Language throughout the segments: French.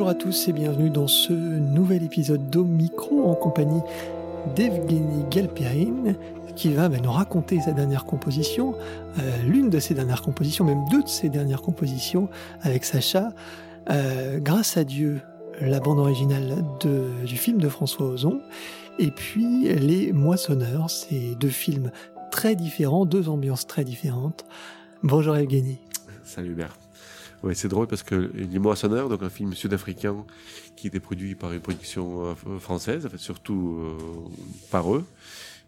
Bonjour à tous et bienvenue dans ce nouvel épisode d'Omicro en compagnie d'Evgeny Galperin qui va ben, nous raconter sa dernière composition, euh, l'une de ses dernières compositions, même deux de ses dernières compositions avec Sacha. Euh, grâce à Dieu, la bande originale du film de François Ozon, et puis Les Moissonneurs, ces deux films très différents, deux ambiances très différentes. Bonjour Evgeny. Salut Hubert. Ouais, c'est drôle parce que Les Moissonneurs, donc un film sud-africain qui était produit par une production euh, française, en fait, surtout euh, par eux,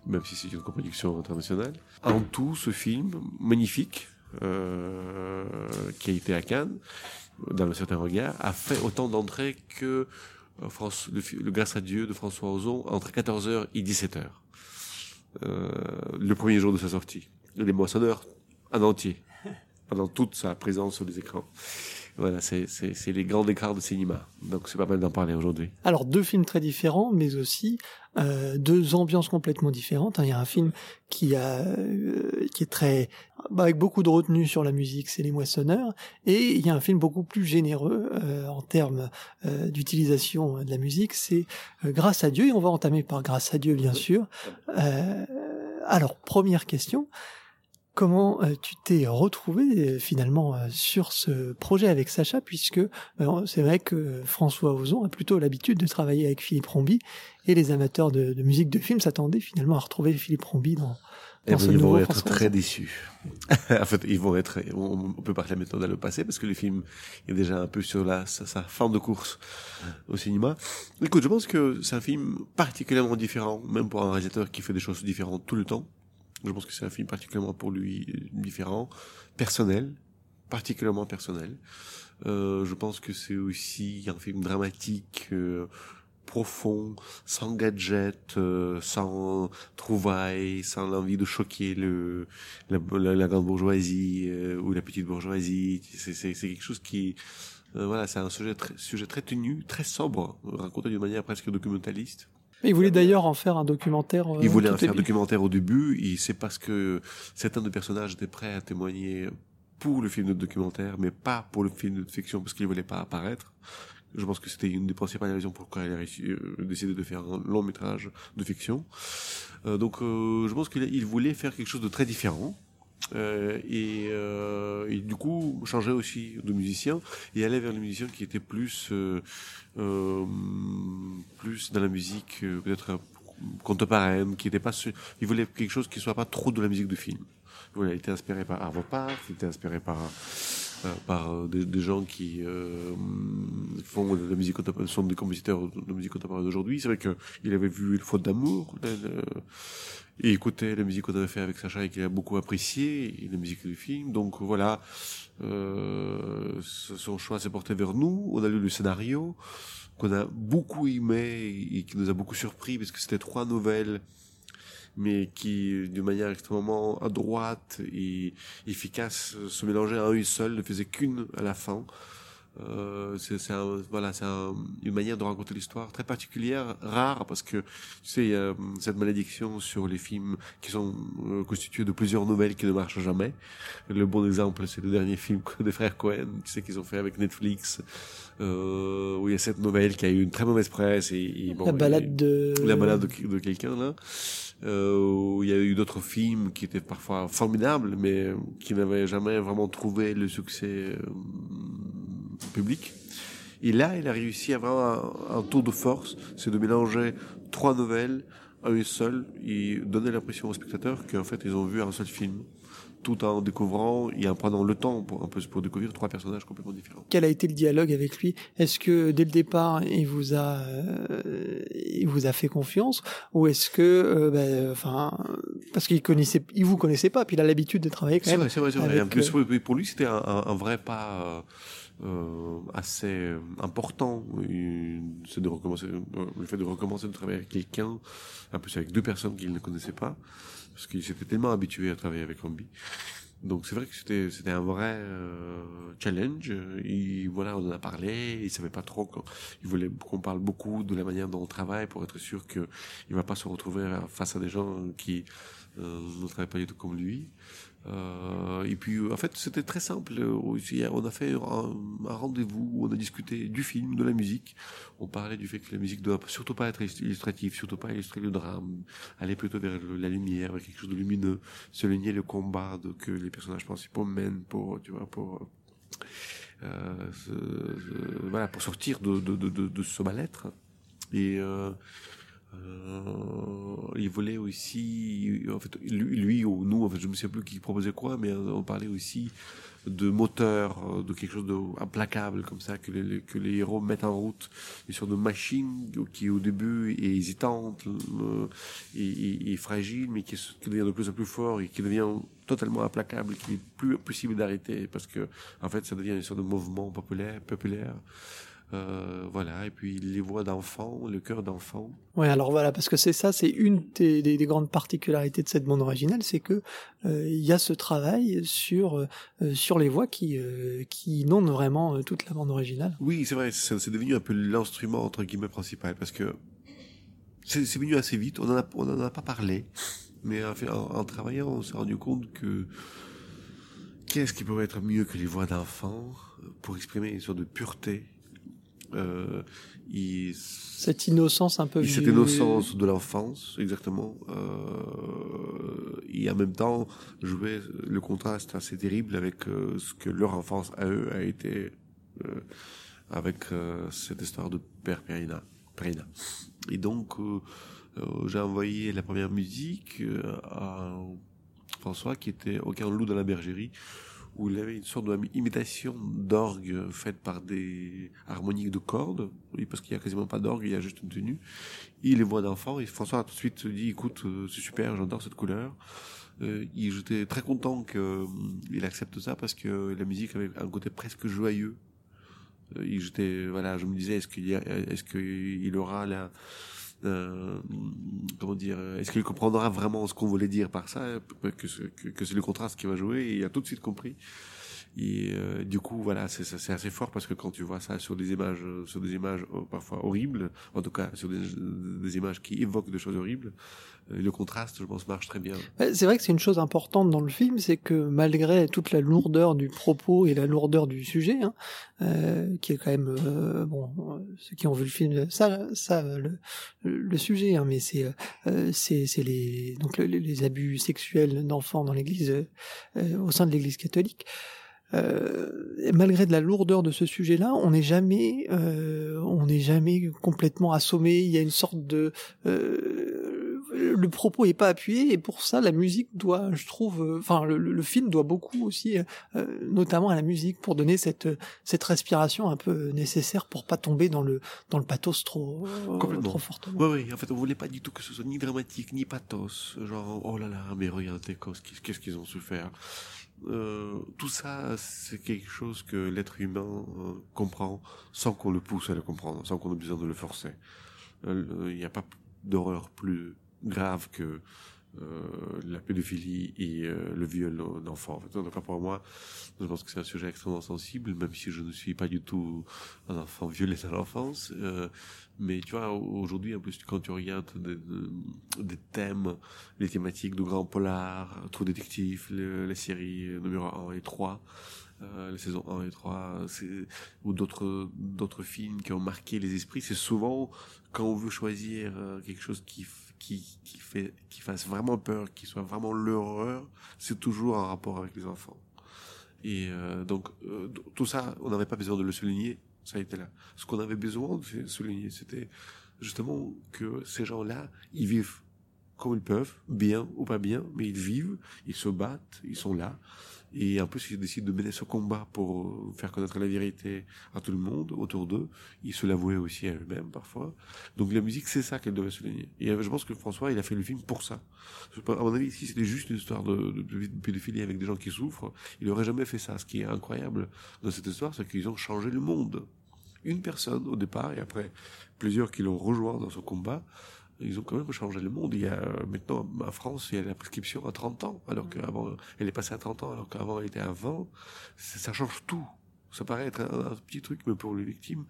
même si c'est une coproduction internationale. En tout, ce film magnifique, euh, qui a été à Cannes, dans le certain regard, a fait autant d'entrées que euh, France, le, le, Grâce à Dieu de François Ozon entre 14h et 17h. Euh, le premier jour de sa sortie. Les Moissonneurs en entier pendant toute sa présence sur les écrans. Voilà, c'est les grands écarts de cinéma. Donc c'est pas mal d'en parler aujourd'hui. Alors deux films très différents, mais aussi euh, deux ambiances complètement différentes. Il y a un film qui a euh, qui est très bah, avec beaucoup de retenue sur la musique, c'est Les Moissonneurs, et il y a un film beaucoup plus généreux euh, en termes d'utilisation de la musique, c'est Grâce à Dieu, et on va entamer par Grâce à Dieu bien sûr. Alors première question. Comment euh, tu t'es retrouvé euh, finalement euh, sur ce projet avec Sacha, puisque c'est vrai que François Ozon a plutôt l'habitude de travailler avec Philippe Rombi, et les amateurs de, de musique de film s'attendaient finalement à retrouver Philippe Rombi dans, eh ben, ils vont être François très déçus. en fait, ils vont être. On, peut parler maintenant dans le passé parce que le film est déjà un peu sur la sa, sa fin de course au cinéma. Écoute, je pense que c'est un film particulièrement différent, même pour un réalisateur qui fait des choses différentes tout le temps. Je pense que c'est un film particulièrement pour lui différent, personnel, particulièrement personnel. Euh, je pense que c'est aussi un film dramatique, euh, profond, sans gadget, euh, sans trouvailles, sans l'envie de choquer le la, la, la grande bourgeoisie euh, ou la petite bourgeoisie. C'est quelque chose qui euh, voilà, c'est un sujet très, sujet très tenu, très sobre, raconté d'une manière presque documentaliste. Il voulait d'ailleurs en faire un documentaire. Euh, il voulait en faire un documentaire au début, c'est parce que certains des personnages étaient prêts à témoigner pour le film de documentaire, mais pas pour le film de fiction, parce qu'il voulait pas apparaître. Je pense que c'était une des principales raisons pourquoi il a réussi, euh, décidé de faire un long métrage de fiction. Euh, donc, euh, je pense qu'il voulait faire quelque chose de très différent. Euh, et, euh, et, du coup changer aussi de musicien et aller vers les musiciens qui étaient plus euh, plus dans la musique peut-être contemporaine qui était pas il voulait quelque chose qui soit pas trop de la musique de film. Il a été inspiré par Arvo il était inspiré par par des, des, gens qui euh, font de la musique contemporaine, sont des compositeurs de musique contemporaine d'aujourd'hui. C'est vrai qu'il avait vu Une faute d'amour, et écoutait la musique qu'on avait fait avec Sacha et qu'il a beaucoup apprécié, et la musique du film. Donc voilà, euh, son choix s'est porté vers nous. On a lu le scénario qu'on a beaucoup aimé et qui nous a beaucoup surpris parce que c'était trois nouvelles mais qui, d'une manière extrêmement à droite et efficace, se mélangeaient à une seule, ne faisait qu'une à la fin. Euh, c'est un, voilà, c'est un, une manière de raconter l'histoire très particulière, rare, parce que tu sais, il y a cette malédiction sur les films qui sont euh, constitués de plusieurs nouvelles qui ne marchent jamais. Le bon exemple, c'est le dernier film des frères Cohen, tu sais, qu'ils ont fait avec Netflix, euh, où il y a cette nouvelle qui a eu une très mauvaise presse et, et bon, la balade de la balade de, de quelqu'un là. Euh, où il y a eu d'autres films qui étaient parfois formidables, mais qui n'avaient jamais vraiment trouvé le succès euh, public. Et là, il a réussi à avoir un, un tour de force, c'est de mélanger trois nouvelles à une seule et donner l'impression aux spectateurs qu'en fait, ils ont vu un seul film tout en découvrant et en prenant le temps pour un peu pour découvrir trois personnages complètement différents. Quel a été le dialogue avec lui? Est-ce que dès le départ il vous a euh, il vous a fait confiance? Ou est-ce que euh, ben, enfin parce qu'il connaissait il vous connaissait pas puis il a l'habitude de travailler quand même. C'est vrai, c'est vrai. Avec, plus, euh... pour lui c'était un, un, un, vrai pas euh, assez important. C'est de recommencer le fait de recommencer de travailler avec quelqu'un, en plus avec deux personnes qu'il ne connaissait pas parce qu'il s'était tellement habitué à travailler avec Rambi. Donc c'est vrai que c'était c'était un vrai euh, challenge. Il voilà, on en a parlé. Il savait pas trop. Quand, il voulait qu'on parle beaucoup de la manière dont on travaille pour être sûr que il va pas se retrouver face à des gens qui euh, ne travaillent pas du tout comme lui. Euh, et puis, en fait, c'était très simple. On a fait un, rendez-vous où on a discuté du film, de la musique. On parlait du fait que la musique doit surtout pas être illustrative, surtout pas illustrer le drame, aller plutôt vers la lumière, vers quelque chose de lumineux, souligner le combat que les personnages principaux mènent pour, tu vois, pour euh, voilà, pour sortir de, ce mal-être. Euh, euh, il voulait aussi, en fait, lui, ou nous, en fait, je me souviens plus qui proposait quoi, mais on parlait aussi de moteur, de quelque chose d'implacable comme ça, que les, héros mettent en route, une sorte de machine qui au début est hésitante euh, fragile, mais qui, devient de plus en plus fort et qui devient totalement implacable, qui est plus possible d'arrêter parce que en fait ça devient une sorte de mouvement populaire, populaire. Euh, voilà, et puis les voix d'enfants, le cœur d'enfant. Ouais, alors voilà, parce que c'est ça, c'est une des, des, grandes particularités de cette bande originale, c'est que euh, il y a ce travail sur euh, sur les voix qui qui inondent vraiment toute la bande originale. Oui, c'est vrai, c'est devenu un peu l'instrument entre guillemets principal, parce que c'est venu assez vite. On en a on en a pas parlé, mais en, en travaillant, on s'est rendu compte que qu'est-ce qui pourrait être mieux que les voix d'enfants pour exprimer une sorte de pureté euh, cette innocence un peu. Cette innocence de l'enfance, exactement. Euh, et en même temps, jouer le contraste assez terrible avec euh, ce que leur enfance à eux a été avec cette histoire de père Perina. Perina. Et donc, j'ai envoyé la première musique à François qui était aucun loup dans la bergerie où il avait une sorte d'imitation d'orgue faite par des harmoniques de cordes, oui, parce qu'il y a quasiment pas d'orgue, il y a juste une tenue. Il les voit d'enfant, et François a tout de suite dit, écoute, euh, c'est super, j'adore cette couleur. Euh, j'étais très content qu'il euh, accepte ça, parce que la musique avait un côté presque joyeux. Euh, j'étais, voilà, je me disais, est-ce qu'il est-ce qu'il aura la, euh, comment dire, est-ce qu'il comprendra vraiment ce qu'on voulait dire par ça, que, que, que c'est le contraste qui va jouer, et il a tout de suite compris. Et euh, du coup, voilà, c'est assez fort parce que quand tu vois ça sur des images, sur des images euh, parfois horribles, en tout cas sur des, des images qui évoquent des choses horribles, euh, le contraste, je pense, marche très bien. C'est vrai que c'est une chose importante dans le film, c'est que malgré toute la lourdeur du propos et la lourdeur du sujet, hein, euh, qui est quand même euh, bon, ceux qui ont vu le film savent, savent le, le, sujet, hein, mais c'est euh, c'est les donc les abus sexuels d'enfants dans l'Église au sein de l'Église catholique. Euh, malgré de la lourdeur de ce sujet-là, on n'est jamais, euh, on n'est jamais complètement assommé. Il y a une sorte de, euh, le propos est pas appuyé et pour ça la musique doit, je trouve, enfin le, film doit beaucoup aussi, notamment à la musique pour donner cette cette respiration un peu nécessaire pour pas tomber dans le dans le pathos trop trop fortement. Oui, oui. En fait, on voulait pas du tout que ce soit ni dramatique ni pathos, genre oh là là, mais regardez qu'est-ce qu'ils ont souffert. Euh, tout ça, c'est quelque chose que l'être humain euh, comprend sans qu'on le pousse à le comprendre, sans qu'on ait besoin de le forcer. Euh, il n'y a pas d'horreur plus grave que la pédophilie et le viol d'enfants. En fait, pour moi, je pense que c'est un sujet extrêmement sensible, même si je ne suis pas du tout un enfant violé à l'enfance. Euh, mais tu vois, aujourd'hui, en plus, quand tu regardes des, thèmes, les thématiques de grands polars, Trou détective, les, séries numéro 1 et 3, euh, les saisons 1 et 3, ou d'autres d'autres films qui ont marqué les esprits, c'est souvent quand on veut choisir quelque chose qui qui, qui, fait, qui fasse vraiment peur, qui soit vraiment l'horreur, c'est toujours en rapport avec les enfants. Et euh, donc, euh, tout ça, on n'avait pas besoin de le souligner, ça a été là. Ce qu'on avait besoin de souligner, c'était justement que ces gens-là, ils vivent comme ils peuvent, bien ou pas bien, mais ils vivent, ils se battent, ils sont là. Et en plus, ils décident de mener ce combat pour faire connaître la vérité à tout le monde autour d'eux. Ils se l'avouaient aussi à eux-mêmes parfois. Donc la musique, c'est ça qu'elle devait souligner. Et je pense que François, il a fait le film pour ça. À mon avis, si c'était juste une histoire de, de, pédophilie avec des gens qui souffrent, il aurait jamais fait ça. Ce qui est incroyable dans cette histoire, c'est qu'ils ont changé le monde. Une personne au départ, et après plusieurs qui l'ont rejoint dans ce combat, ils ont quand même changé le monde. Il y a euh, maintenant en France, il y a la prescription à 30 ans, alors qu'avant, elle est passée à 30 ans, alors qu'avant elle était à 20. Ça change tout. Ça paraît être un, petit truc, mais pour les victimes,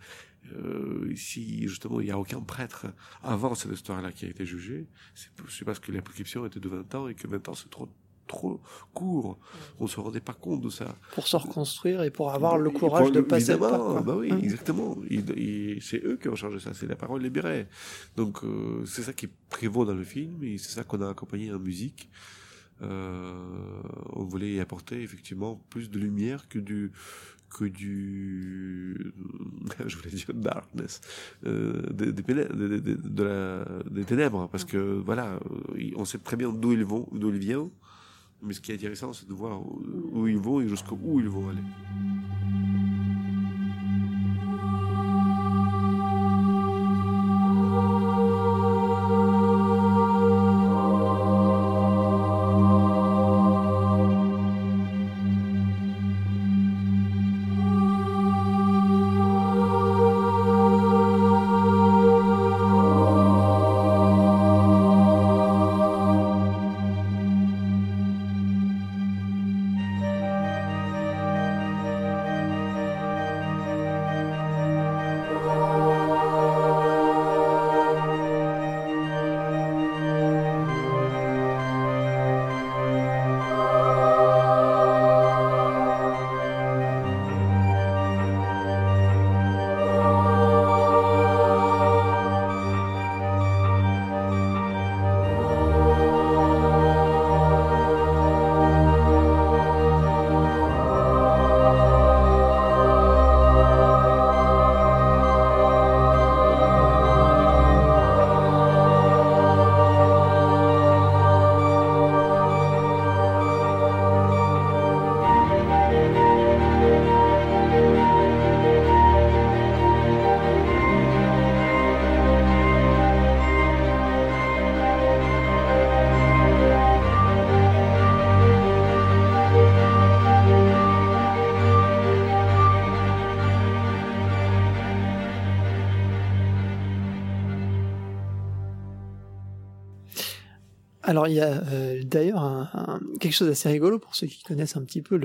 euh, ici, justement, il n'y a aucun prêtre avant cette histoire-là qui a été jugé. C'est parce que la prescription était de 20 ans et que 20 ans, c'est trop trop court. On se rendait pas compte de ça. Pour se reconstruire et pour avoir le courage de passer le pas. Quoi. Bah oui, Hein. exactement. C'est eux qui ont changé ça. C'est la parole libérée. Donc euh, c'est ça qui prévaut dans le film et c'est ça qu'on a accompagné en musique. Euh, on voulait y apporter effectivement plus de lumière que du que du je voulais dire darkness euh, des, des, pénè- des- des- de la- des ténèbres parce que voilà on sait très bien d'où ils vont d'où ils viennent mais ce qui est intéressant c'est de voir où, ils vont et jusqu'où où ils vont aller Alors il y a euh, d'ailleurs quelque chose d'assez rigolo pour ceux qui connaissent un petit peu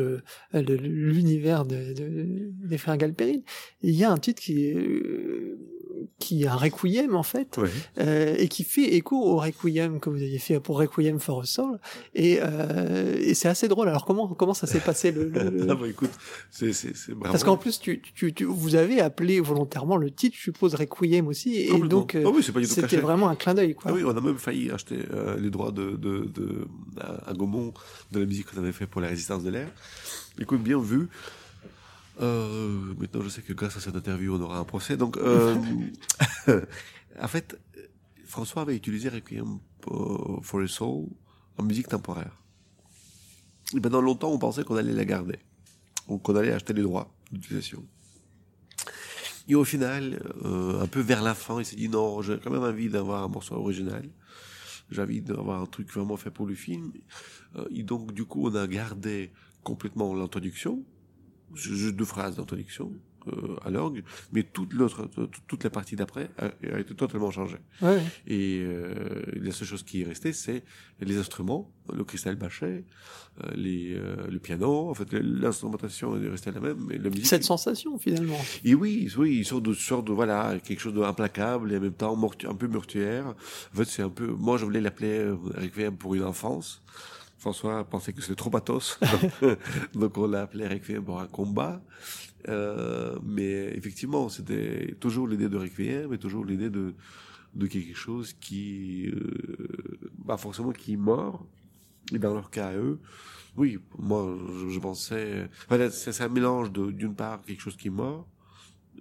l'univers de, de- des frères Galperine. Il y a un titre qui qui est un requiem en fait euh, et qui fait écho au requiem que vous aviez fait pour Requiem for a Soul et, euh, et c'est assez drôle. Alors comment comment ça s'est passé le, le- le- Ah bah écoute, c'est c'est c'est bravo. parce qu'en plus tu, tu, tu vous avez appelé volontairement le titre je suppose Requiem aussi et donc euh, Ah oui, c'était vraiment un clin d'œil quoi. Ah oui, on a même failli acheter les droits de, de, de à, à Gaumont de la musique qu'on avait fait pour la résistance de l'air. Écoute, bien vu. Euh, maintenant, je sais que grâce à cette interview, on aura un procès. Donc, euh, en fait, François avait utilisé Requiem for a Soul en musique temporaire. Et pendant longtemps, on pensait qu'on allait la garder. Donc, qu'on allait acheter les droits d'utilisation. Et au final, euh, un peu vers la fin, il s'est dit non, j'ai quand même envie d'avoir un morceau original. J'ai envie d'avoir un truc vraiment fait pour le film. Euh, et donc, du coup, on a gardé complètement l'introduction, juste deux phrases d'introduction euh, à l'orgue, mais toute l'autre, toute, la partie d'après a, a été totalement changée. Ouais. Et euh, la seule chose qui est restée, c'est les instruments, le cristal bachet, euh, les, euh, le piano. En fait, l'instrumentation est restée la même, mais la musique. Cette sensation finalement. Et oui, oui, il sort de, sort de voilà, quelque chose d'implacable et en même temps un peu mortuaire. En fait, c'est un peu, moi, je voulais l'appeler euh, Requiem pour une enfance. François pensait que c'était trop pathos. Donc, on l'a appelé Requiem pour un combat. Euh, mais effectivement, c'était toujours l'idée de Requiem et toujours l'idée de, de quelque chose qui, euh, bah, forcément, qui est mort. Et dans leur cas eux, oui, moi, je, je pensais, voilà, c'est un mélange de, d'une part, quelque chose qui est mort,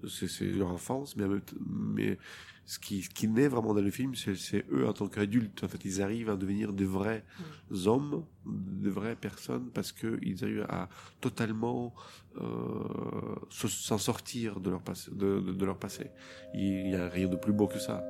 c'est, leur enfance, mais, mais ce qui, ce qui naît vraiment dans le film, c'est, eux en tant qu'adultes. En fait, ils arrivent à devenir des vrais hommes, de vraies personnes, parce que ils arrivent à totalement euh, se- s'en sortir de leur passé. De, de, de leur passé. Il n'y a rien de plus beau que ça.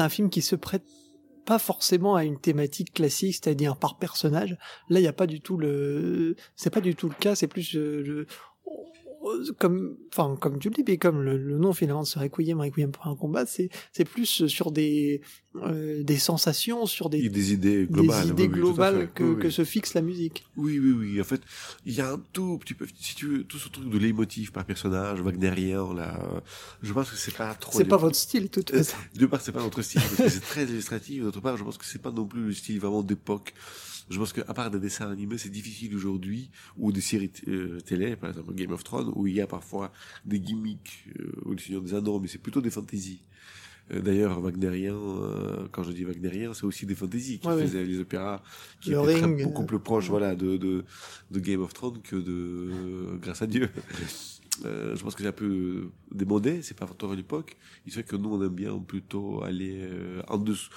C'est un film qui se prête pas forcément à une thématique classique, c'est-à-dire par personnage. Là, il n'y a pas du tout le, c'est pas du tout le cas. C'est plus euh, le, comme, enfin, comme tu le dis, mais comme le, le nom finalement se Requiem, Requiem pour un combat, c'est, c'est plus sur des, euh, des sensations, sur des, des idées globales, des idées oui, tout à globales fait. que, Oui, que se fixe la musique. Oui, oui, oui. En fait, il y a un tout petit peu, si tu veux, tout ce truc de leitmotiv par personnage, wagnérien, là, euh, je pense que c'est pas trop. C'est pas votre style, de toute Euh, façon. De part, c'est pas notre style, parce que c'est très illustratif. D'autre part, je pense que c'est pas non plus le style vraiment d'époque. Je pense qu'à part des dessins animés, c'est difficile aujourd'hui, ou des séries euh, télé, par exemple Game of Thrones, où il y a parfois des gimmicks, euh, ou le Seigneur des Anneaux, mais c'est plutôt des fantaisies. Euh, D'ailleurs, Wagnérien, euh, quand je dis Wagnérien, c'est aussi des fantaisies qui Ouais, faisaient les opéras qui Le étaient très- beaucoup plus proches, voilà, de, de, de Game of Thrones que de Grâce à Dieu. Euh, je pense que c'est un peu démodé, c'est pas trop à l'époque. Il fait que nous, on aime bien plutôt aller euh, en dessous,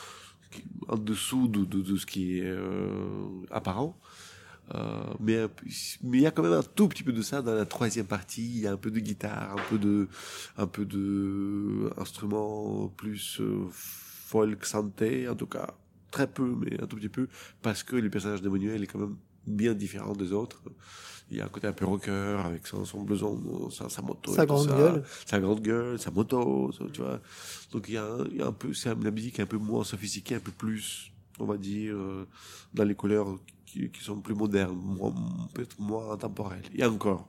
en dessous de, de, de ce qui est euh, apparent. Euh, mais mais il y a quand même un tout petit peu de ça dans la troisième partie. Il y a un peu de guitare, un peu de, un peu de instruments plus euh, folk santé, en tout cas très peu, mais un tout petit peu, parce que le personnage d'Emmanuel est quand même bien différent des autres. Il y a un côté un peu rocker avec son, son blouson, sa, sa moto, et Sa grande ça. gueule. sa grande gueule, sa moto, ça, tu vois. Donc il y a, un- il y a un peu, c'est la musique est un peu moins sophistiquée, un peu plus, on va dire, euh, dans les couleurs qui, qui sont plus modernes, moins, peut-être moins intemporelles. Il y a encore,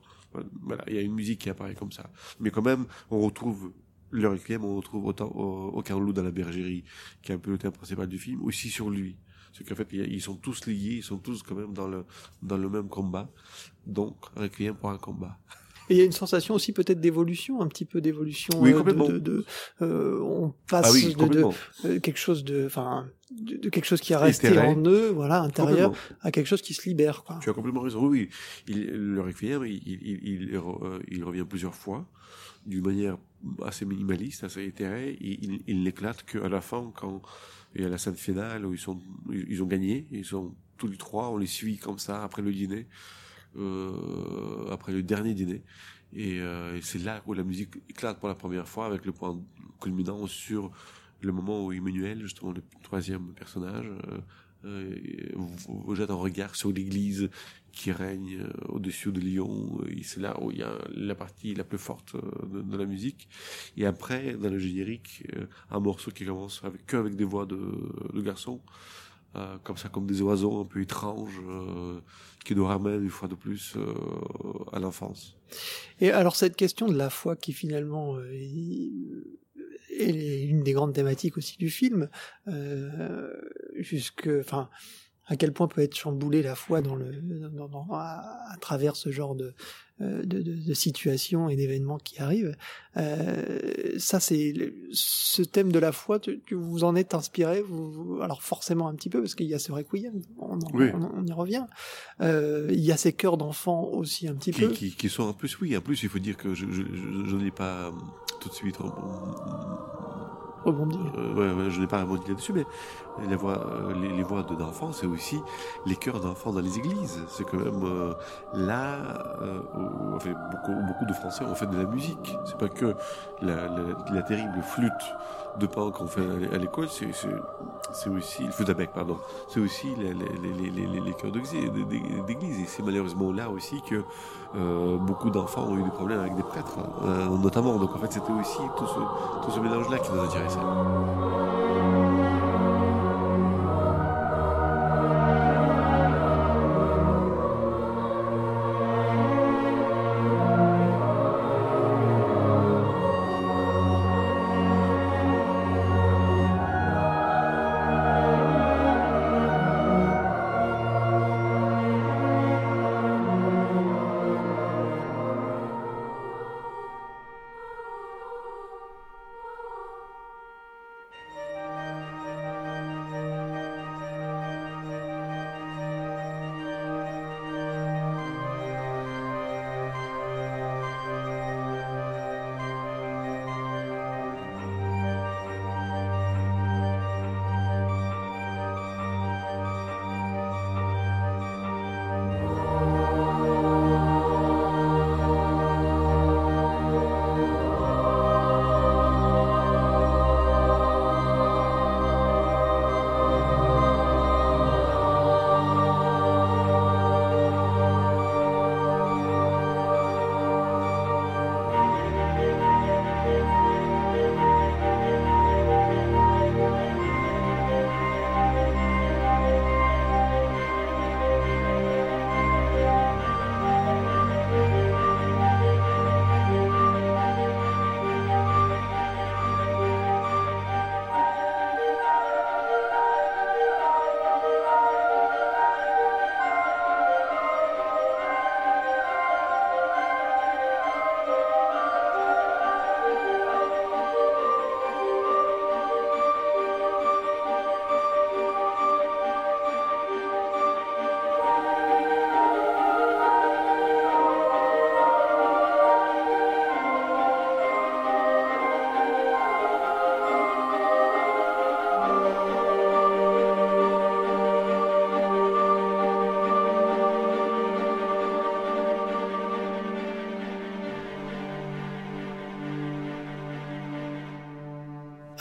voilà, il y a une musique qui apparaît comme ça. Mais quand même, on retrouve le requiem, on retrouve autant, au- aucun loup dans la bergerie, qui est un peu le thème principal du film, aussi sur lui. C'est qu'en fait, a- ils sont tous liés, ils sont tous quand même dans le, dans le même combat. Donc, requiem pour un combat. Et il y a une sensation aussi peut-être d'évolution, un petit peu d'évolution. Oui, euh, de- complètement. de, de- euh, on passe Ah oui, de, euh, quelque chose de, enfin, de, quelque chose qui est resté Éthéré. en eux, voilà, intérieur, à quelque chose qui se libère, quoi. Tu as complètement raison. Oui. Il, le Requiem, il, revient plusieurs fois, d'une manière assez minimaliste, assez éthérée. Il n'éclate qu'à la fin, quand y a la scène finale où ils sont, ils ont gagné, ils sont tous les trois, on les suit comme ça après le dîner, euh, après le dernier dîner. Et, euh, et c'est là où la musique éclate pour la première fois, avec le point culminant sur le moment où Emmanuel, justement le troisième personnage, euh, vous- vous jette un regard sur l'église qui règne euh, au-dessus de Lyon. Et c'est là où il y a la partie la plus forte euh, de, la musique. Et après, dans le générique, euh, un morceau qui commence avec, que avec des voix de, garçons, euh, comme ça, comme des oiseaux un peu étranges, euh, qui nous ramènent une fois de plus euh, à l'enfance. Et alors cette question de la foi qui finalement euh, est une des grandes thématiques aussi du film, euh, jusque, enfin, à quel point peut être chamboulée la foi dans le, dans, dans- à, à travers ce genre de, euh, de, de, de situations et d'événements qui arrivent. Euh, ça, c'est ce thème de la foi. Tu, tu vous en êtes inspiré, vous, vous- alors forcément un petit peu parce qu'il y a ce requiem, on, en- Oui. on, on y revient. Euh, il y a ces chœurs d'enfants aussi un petit Qui, peu. qui, qui sont en plus, oui, en plus, il faut dire que je, je, je, n'ai pas tout de suite Rebondir. Euh, ouais, je n'ai pas rebondi là-dessus, mais la voix, euh, les, les voix de- d'enfants, c'est aussi les chœurs d'enfants dans les églises. C'est quand même euh, là euh, où, beaucoup, de Français ont fait de la musique. C'est pas que la terrible flûte de pan qu'on fait à l'é- à l'école, c'est aussi le flûte à bec, pardon. C'est aussi les, les, les, les, chœurs d'église. Et c'est malheureusement là aussi que euh, beaucoup d'enfants ont eu des problèmes avec des prêtres, euh, notamment. Donc en fait, c'était aussi tout ce, tout ce mélange-là qui nous intéressait.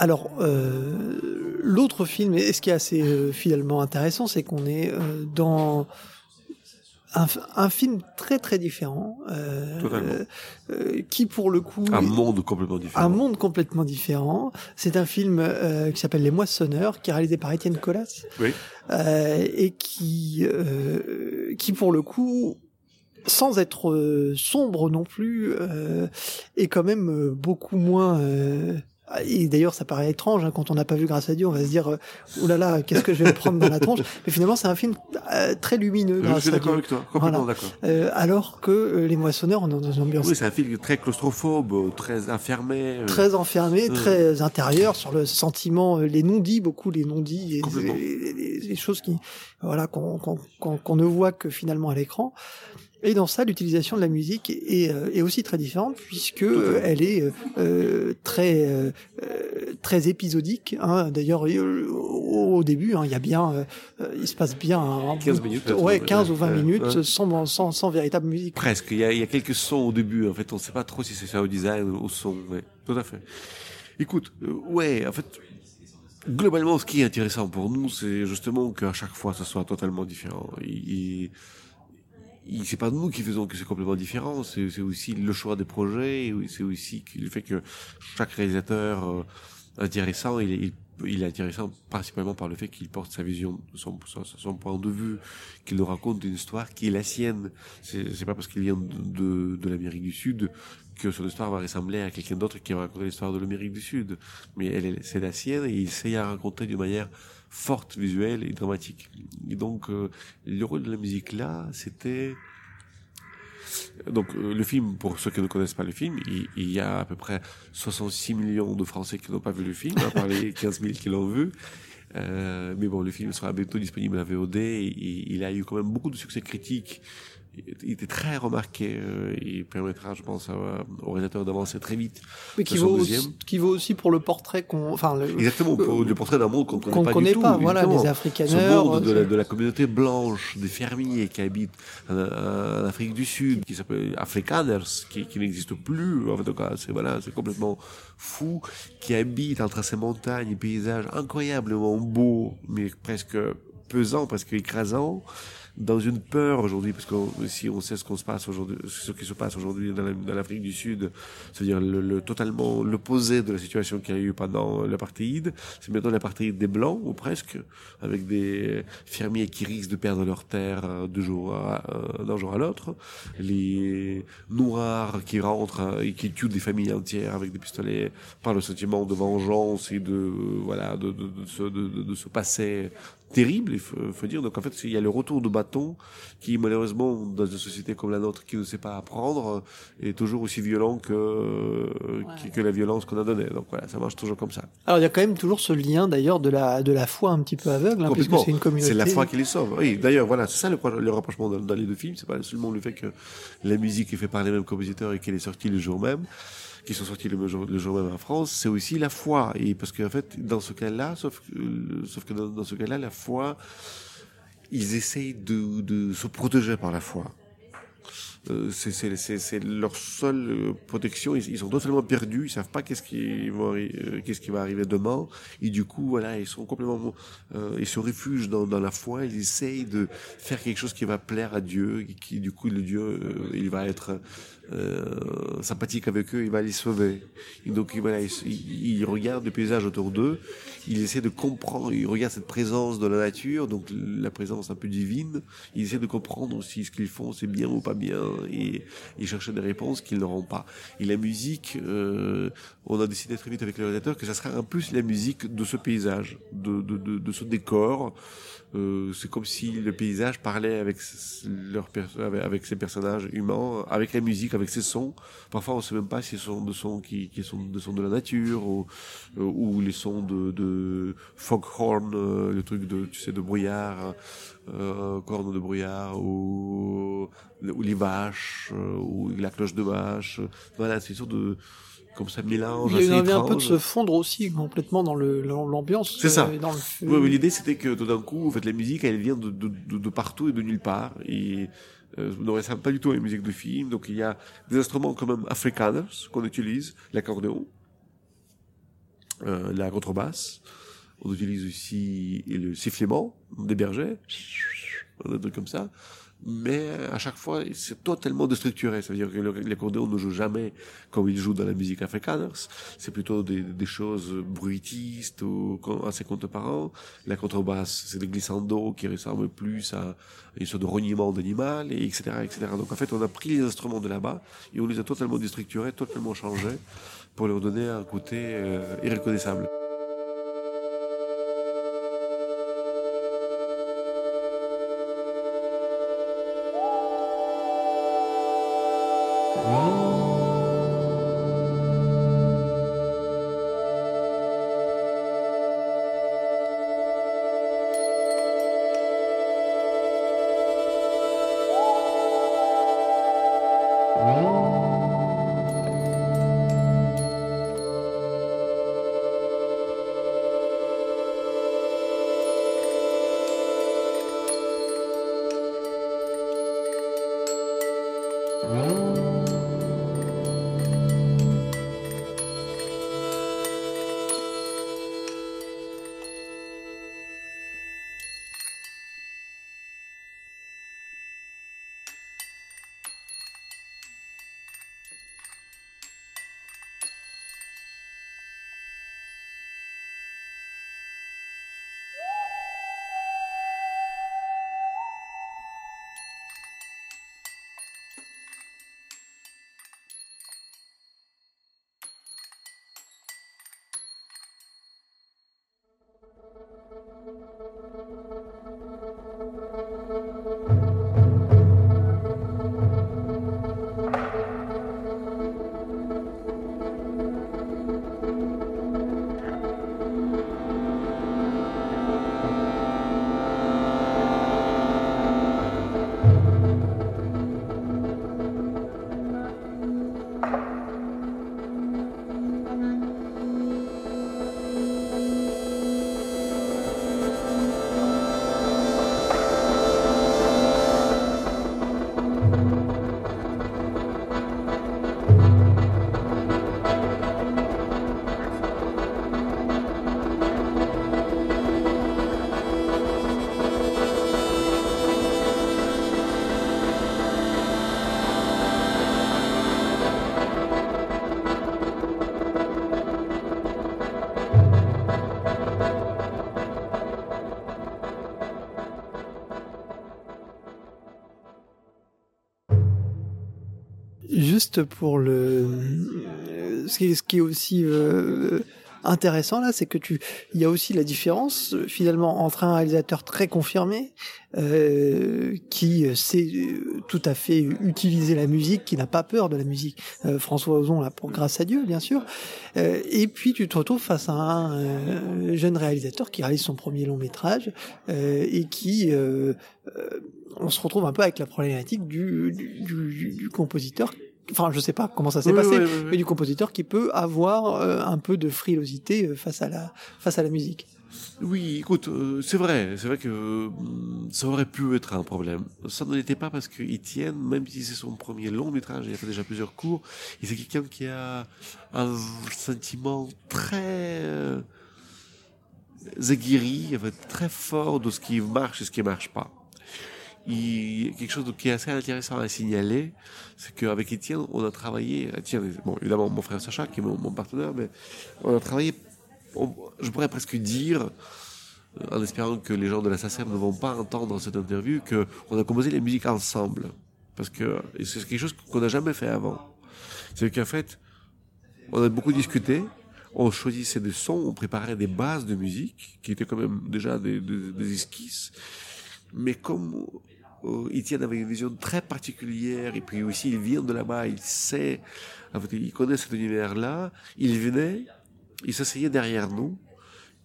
Alors, euh, l'autre film, et ce qui est assez euh, finalement intéressant, c'est qu'on est euh, dans un, un film très très différent, euh, euh, qui pour le coup Un monde complètement différent. un monde complètement différent. C'est un film euh, qui s'appelle Les Moissonneurs, qui est réalisé par Étienne Oui. euh, et qui, euh, qui pour le coup, sans être sombre non plus, euh, est quand même beaucoup moins. Et d'ailleurs, ça paraît étrange hein, quand on n'a pas vu Grâce à Dieu, on va se dire euh, oh là là, qu'est-ce que je vais me prendre dans la tronche. Mais finalement, c'est un film euh, très lumineux. Je Grâce suis à d'accord Dieu. avec toi, complètement Voilà. d'accord. Euh, alors que euh, les moissonneurs, on est dans une ambiance Oui, c'est un film très claustrophobe, euh, très enfermé. euh, très enfermé, très intérieur sur le sentiment, les non-dits, beaucoup les non-dits, et les, les- les- les choses qui, voilà, qu'on qu'on- qu'on ne voit que finalement à l'écran. Et dans ça, l'utilisation de la musique est, euh, est aussi très différente puisque euh, elle est euh, euh, très euh, euh, très épisodique. Hein. D'ailleurs, au, au début, hein, il y a bien, euh, il se passe bien un 15 bout de- minutes, ouais, peut-être, 15 ou ouais, 20 ouais, minutes sans, sans sans véritable musique. Presque. Il y, a, il y a quelques sons au début. En fait, on ne sait pas trop si c'est ça au design ou au son. Ouais, tout à fait. Écoute, euh, ouais, en fait, globalement, ce qui est intéressant pour nous, c'est justement qu'à chaque fois, ce soit totalement différent. Et, et, et c'est pas nous qui faisons que c'est complètement différent. C'est aussi le choix des projets. et C'est aussi le fait que chaque réalisateur euh, intéressant, il il, il est intéressant principalement par le fait qu'il porte sa vision, son, son, son point de vue, qu'il nous raconte une histoire qui est la sienne. C'est pas parce qu'il vient de, de, de l'Amérique du Sud que son histoire va ressembler à quelqu'un d'autre qui va raconter l'histoire de l'Amérique du Sud. Mais c'est la sienne et il sait à raconter d'une manière forte, visuelle et dramatique. Et donc, euh, le rôle de la musique là, c'était... Donc euh, le film, pour ceux qui ne connaissent pas le film, il, il y a à peu près 66 millions de Français qui n'ont pas vu le film, à part les 15 000 qui l'ont vu. Euh, mais bon, le film sera bientôt disponible à VOD. Et, il a eu quand même beaucoup de succès critique. Il était très remarqué. Euh, il permettra, je pense, au réalisateur d'avancer très vite. Mais qui vaut, aussi, qui vaut aussi pour le portrait qu'on, enfin, le, Exactement, pour le portrait d'un monde qu'on ne connaît pas connaît du tout. pas, voilà, les Ce africaneurs. monde de euh, la, de la communauté blanche, des fermiers qui habitent en, en Afrique du Sud, qui s'appelle Afrikaners, qui, qui n'existe plus. En tout cas, c'est voilà, c'est complètement fou, qui habitent entre ces montagnes, paysages incroyablement beaux, mais presque pesants, presque écrasants dans une peur aujourd'hui, parce que si on sait ce qu'on se passe aujourd'hui, ce qui se passe aujourd'hui dans la- dans l'Afrique du Sud, c'est-à-dire le, le- totalement l'opposé de la situation qu'il y a eu pendant l'apartheid, c'est maintenant l'apartheid des blancs ou presque, avec des fermiers qui risquent de perdre leurs terres euh, euh, d'un jour à l'autre, les noirs qui rentrent euh, et qui tuent des familles entières avec des pistolets par le sentiment de vengeance et de voilà de, ce, passé terrible, il faut, dire. Donc en fait, il y a le retour de bâton qui, malheureusement, dans une société comme la nôtre qui ne sait pas apprendre, est toujours aussi violent que, que, que la violence qu'on a donnée. Donc voilà, ça marche toujours comme ça. Alors il y a quand même toujours ce lien d'ailleurs de la de la foi un petit peu aveugle, hein, c'est une communauté. C'est la foi qui les sauve. Oui, d'ailleurs, voilà, c'est ça le, le rapprochement dans, dans les deux films. C'est pas seulement le fait que la musique est faite par les mêmes compositeurs et qu'elle est sortie le jour même, qui sont sortis le jour, le jour même en France, c'est aussi la foi. Et parce qu'en fait, dans ce cas-là, sauf, que- euh, sauf que dans, dans ce cas-là, la foi, ils essayent de, se protéger par la foi. Euh, c'est- leur seule euh, protection. Ils, sont totalement perdus. Ils savent pas qu'est-ce qui va arri- euh, qu'est-ce qui va arriver demain. Et du coup, voilà, ils sont complètement, ils se réfugient dans, dans la foi. Ils essayent de faire quelque chose qui va plaire à Dieu. Qui, qui, du coup, le Dieu, il va être euh, sympathique avec eux. Il va les sauver. Et donc, voilà, ils, ils, ils regardent le paysage autour d'eux. Ils essaient de comprendre. Ils regardent cette présence de la nature, donc la présence un peu divine. Ils essaient de comprendre si ce qu'ils font c'est bien ou pas bien et ils cherchent des réponses qu'ils n'auront pas. Et la musique, euh, on a décidé très vite avec le réalisateur que ça serait un plus la musique de ce paysage, de, de, de, de ce décor. Euh, c'est comme si le paysage parlait avec leur avec, avec ses personnages humains, avec la musique, avec ses sons. Parfois, on ne sait même pas si ce sont des sons qui, qui sont des sons de la nature ou, euh, ou les sons de, de foghorn, euh, le truc de tu sais de brouillard, euh, corne de brouillard ou, ou les vaches ou la cloche de vache. Voilà, c'est une sorte de comme ça mélange. Il y a assez un peu de se fondre aussi complètement dans l'ambiance. C'est ça. euh, Dans le, Ouais, mais l'idée c'était que tout d'un coup, en fait, la musique, elle vient de, de, de, de partout et de nulle part. Et euh, on ne ressemble pas du tout à une musique de film. Donc il y a des instruments quand même afrikaners qu'on utilise, l'accordéon. euh, la contrebasse. On utilise aussi le sifflement des bergers, des trucs comme ça mais à chaque fois, c'est totalement déstructuré. C'est-à-dire que l'accordéon ne joue jamais comme il joue dans la musique africaine. C'est plutôt des, des, choses bruitistes ou assez contemporaines. La contrebasse, c'est des glissando qui ressemblent plus à une sorte de rognement d'animal, et etc., etc. Donc en fait, on a pris les instruments de là-bas et on les a totalement déstructurés, totalement changés pour leur donner un côté euh, irreconnaissable. Pour le ce qui, ce qui est aussi euh, intéressant là, c'est que tu il y a aussi la différence finalement entre un réalisateur très confirmé euh, qui sait tout à fait utiliser la musique, qui n'a pas peur de la musique. Euh, François Ozon là pour grâce à Dieu bien sûr. Euh, et puis tu te retrouves face à un euh, jeune réalisateur qui réalise son premier long métrage euh, et qui on se retrouve un peu avec la problématique du compositeur enfin je sais pas comment ça s'est passé, mais du compositeur qui peut avoir euh, un peu de frilosité euh, face à la face à la musique. Oui, écoute, euh, c'est vrai, c'est vrai que ça aurait pu être un problème. Ça ne l'était pas parce que Etienne, même si c'est son premier long métrage, il a fait déjà plusieurs cours, il c'est quelqu'un qui a un sentiment très aguerri, très fort de ce qui marche et ce qui marche pas il, quelque chose qui est assez intéressant à signaler, c'est qu'avec Étienne, on a travaillé, Étienne, bon, évidemment, mon frère Sacha, qui est mon, partenaire, mais on a travaillé, je pourrais presque dire, en espérant que les gens de la SACEM ne vont pas entendre cette interview, qu'on a composé les musiques ensemble. Parce que c'est quelque chose qu'on n'a jamais fait avant. C'est qu'en fait, on a beaucoup discuté, on choisissait des sons, on préparait des bases de musique, qui étaient quand même déjà des, des esquisses. Mais comme Etienne avait une vision très particulière et puis aussi il vient de là-bas, il sait, il connaît cet univers-là. Il venait, il s'asseyait derrière nous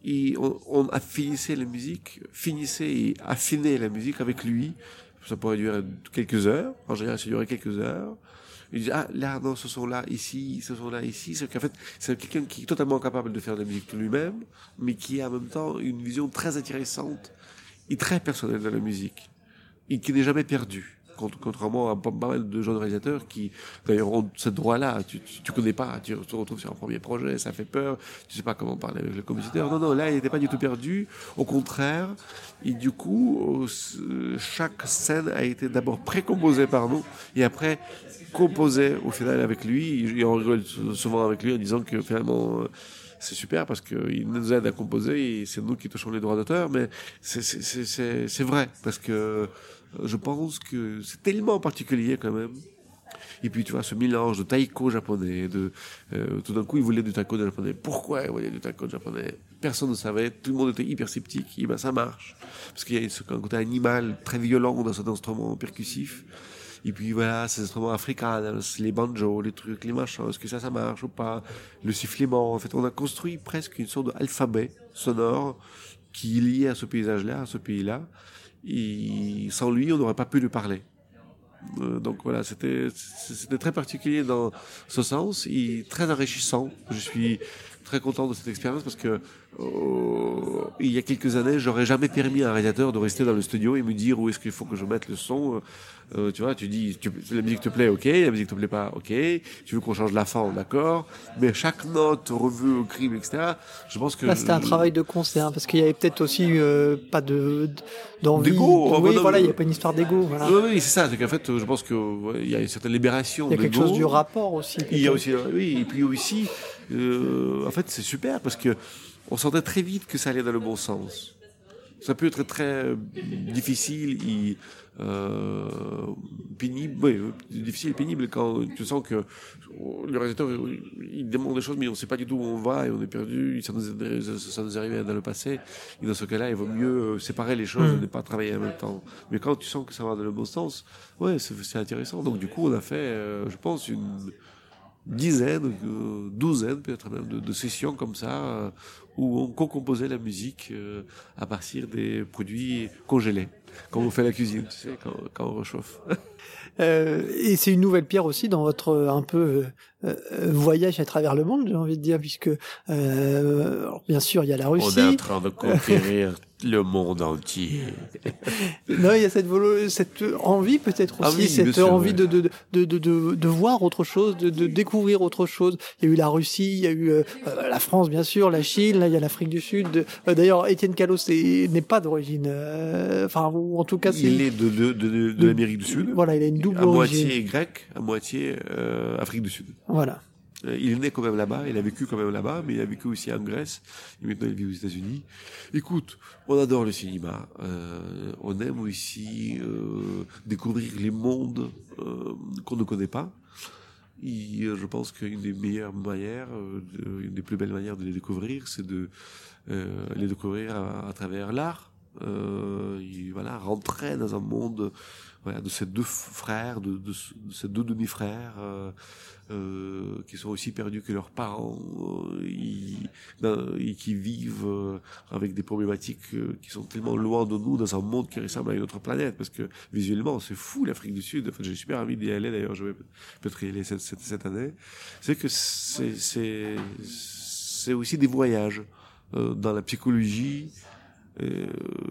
et on, on affinissait la musique, finissait et affinait la musique avec lui. Ça pourrait durer quelques heures. En général, ça durait quelques heures. Il dit, ah, là, non, ce sont là, ici, ce sont là, ici. C'est qu'en fait, c'est quelqu'un qui est totalement capable de faire de la musique lui-même, mais qui a en même temps une vision très intéressante et très personnelle de la musique et qui n'est jamais perdu. contrairement à pas mal de jeunes réalisateurs qui, d'ailleurs, ont ce droit-là. Tu, tu, tu, connais pas, tu te retrouves sur un premier projet, ça fait peur, tu sais pas comment parler avec le compositeur. Non, non, là, il n'était pas du tout perdu. Au contraire, et du coup, chaque scène a été d'abord précomposée par nous, et après composée au final avec lui. Et on rigole souvent avec lui en disant que finalement, c'est super parce qu'il nous aide à composer et c'est nous qui touchons les droits d'auteur, mais c'est vrai parce que je pense que c'est tellement particulier quand même. Et puis tu vois ce mélange de taiko japonais, euh, tout d'un coup il voulait du taiko japonais. Pourquoi il voulait du taiko japonais? Personne ne savait, tout le monde était hyper sceptique. Et ben ça marche parce qu'il y a ce côté animal très violent dans cet instrument percussif. Et puis voilà, ces instruments africains, les banjos, les trucs, les machins, est-ce que ça, ça marche ou pas? Le sifflement, en fait, on a construit presque une sorte d'alphabet sonore qui est lié à ce paysage-là, à ce pays-là. Sans lui, on n'aurait pas pu lui parler. Euh, donc voilà, c'était très particulier dans ce sens et très enrichissant. Je suis très content de cette expérience parce que euh, il y a quelques années, j'aurais jamais permis à un réalisateur de rester dans le studio et me dire où est-ce qu'il faut que je mette le son. Euh, tu vois, tu dis, tu, la musique te plaît, ok, la musique te plaît pas, ok, tu veux qu'on change la fin, d'accord, mais chaque note revue au crime, etc. Je pense que là c'était un travail de concert parce qu'il y avait peut-être aussi euh, pas de d'envie. D'ego. Oui, voilà, il n'y a pas une histoire d'ego. Voilà. Oui, oui c'est ça. C'est qu'en fait, je pense que ouais, il y a une certaine libération. Il y a quelque chose du rapport aussi. Il y a aussi, oui, et puis aussi, euh, en fait, c'est super parce que on sentait très vite que ça allait dans le bon sens. Ça peut être très difficile et euh, pénible, oui, difficile et pénible quand tu sens que le réalisateur il demande des choses mais on ne sait pas du tout où on va et on est perdu. Ça nous, ça nous arrive dans le passé. Et dans ce cas-là, il vaut mieux séparer les choses et ne pas travailler en même temps. Mais quand tu sens que ça va dans le bon sens, ouais, c'est intéressant. Donc du coup, on a fait, euh, je pense, une dizaine, euh, douzaine peut-être même de, sessions comme ça euh, où on co-composait la musique euh, à partir des produits congelés, quand on fait la cuisine, tu sais, quand, quand on réchauffe. Euh, et c'est une nouvelle pierre aussi dans votre un peu euh, voyage à travers le monde, j'ai envie de dire, puisque bien sûr il y a la Russie. On est en train de conquérir le monde entier. non, il y a cette, cette envie peut-être ah aussi, cette envie de, de, de, de, de, voir autre chose, de, de découvrir autre chose. Il y a eu la Russie, il y a eu euh, la France bien sûr, la Chine, là il y a l'Afrique du Sud. Euh, d'ailleurs, Étienne Calot n'est pas d'origine, euh, enfin ou en tout cas. Il est de, de, de, de l'Amérique du Sud. Voilà, il a une double à origine. À moitié grec, à moitié Afrique du Sud. Voilà. Euh, il est né quand même là-bas, il a vécu quand même là-bas, mais il a vécu aussi en Grèce, et maintenant il vit aux États-Unis. Écoute, on adore le cinéma, euh, on aime aussi euh, découvrir les mondes euh, qu'on ne connaît pas. Et je pense qu'une des meilleures manières, une des plus belles manières de les découvrir, c'est de les découvrir à, travers l'art. voilà, rentrer dans un monde de ces deux frères, de, ces deux demi-frères. Euh, euh, qui sont aussi perdus que leurs parents euh, et qui vivent avec des problématiques qui sont tellement loin de nous dans un monde qui ressemble à une autre planète parce que visuellement c'est fou l'Afrique du Sud enfin, j'ai super envie d'y aller d'ailleurs je vais peut-être y aller cette, cette, année c'est que c'est c'est aussi des voyages dans la psychologie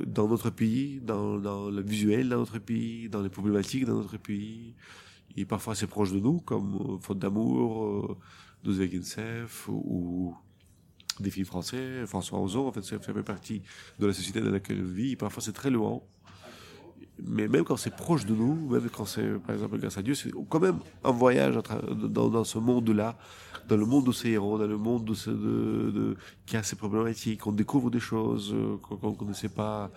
dans notre pays, dans, le visuel dans notre pays, dans les problématiques dans notre pays, et parfois c'est proche de nous, comme euh, Faute d'amour euh, de Zegensef ou des films français, François Ozon, en fait, ça fait partie de la société dans laquelle on vit, et parfois c'est très loin. Mais même quand c'est proche de nous, même quand c'est, par exemple, grâce à Dieu, c'est quand même un voyage dans, dans ce monde-là, dans le monde de ces héros, dans le monde de, ce, de, de, qui a ses problématiques, on découvre des choses euh, qu'on ne connaissait pas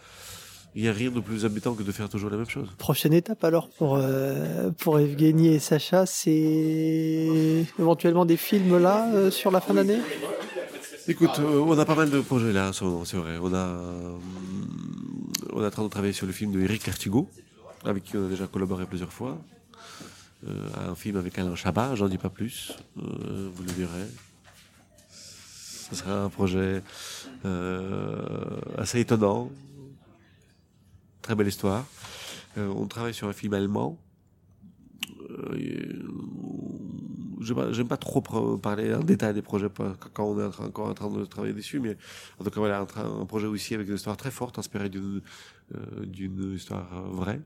il n'y a rien de plus habitant que de faire toujours la même chose. Prochaine étape alors pour euh, pour Evgeny et Sacha, c'est éventuellement des films là euh, sur la fin d'année? Écoute, euh, on a pas mal de projets là, c'est vrai. On a on est en train de travailler sur le film de Eric Artigo, avec qui on a déjà collaboré plusieurs fois. un film avec Alain Chabat, j'en dis pas plus, vous le verrez. Ce sera un projet assez étonnant, Très belle histoire. Euh, on travaille sur un film allemand. Euh, j'aime pas trop parler en détail des projets quand on est encore en train de travailler dessus, mais en tout cas voilà un, projet aussi avec une histoire très forte inspirée d'une euh, histoire vraie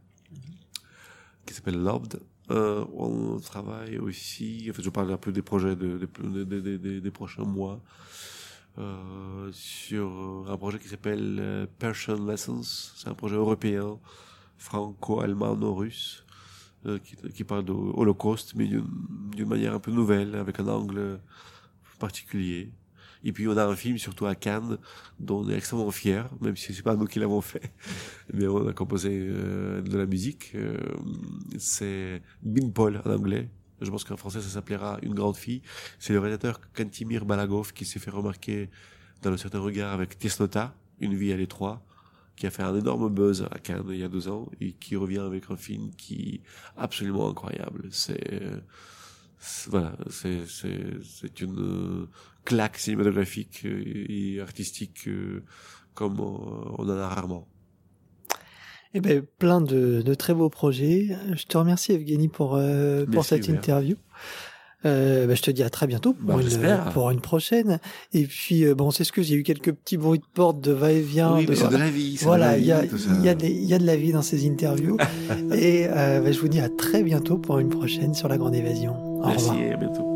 qui s'appelle Loved. Euh, on travaille aussi, en fait, je parle un peu des projets de, de- de- de- de- des prochains mois, euh, sur un projet qui s'appelle euh, Persian Lessons. C'est un projet européen, franco-allemand-russe, euh, qui, qui parle de Holocauste, mais d'une manière un peu nouvelle, avec un angle particulier. Et puis on a un film surtout à Cannes dont on est extrêmement fier, même si c'est pas nous qui l'avons fait, mais on a composé euh, de la musique. Euh, c'est Bin Paul en anglais. Je pense qu'en français ça s'appellera Une grande fille. C'est le réalisateur Kantimir Balagov qui s'est fait remarquer dans le certain regard avec Tesnota, Une vie à l'étroit, qui a fait un énorme buzz à Cannes il y a deux ans et qui revient avec un film qui est absolument incroyable. C'est voilà, c'est c'est c'est une euh, claque cinématographique euh, et artistique euh, comme on en a rarement. Eh ben, plein de, de très beaux projets. Je te remercie, Evgeny, pour, euh, pour cette interview. Euh, ben, je te dis à très bientôt pour, Bah, une, pour une prochaine. Et puis, euh, bon, on s'excuse, il y a eu quelques petits bruits de porte, de va-et-vient. oui, de- mais c'est de la vie. c'est Voilà, il y y, y a de la vie dans ces interviews. et euh, ben, je vous dis à très bientôt pour une prochaine sur la Grande Évasion. Au Merci revoir. et à bientôt.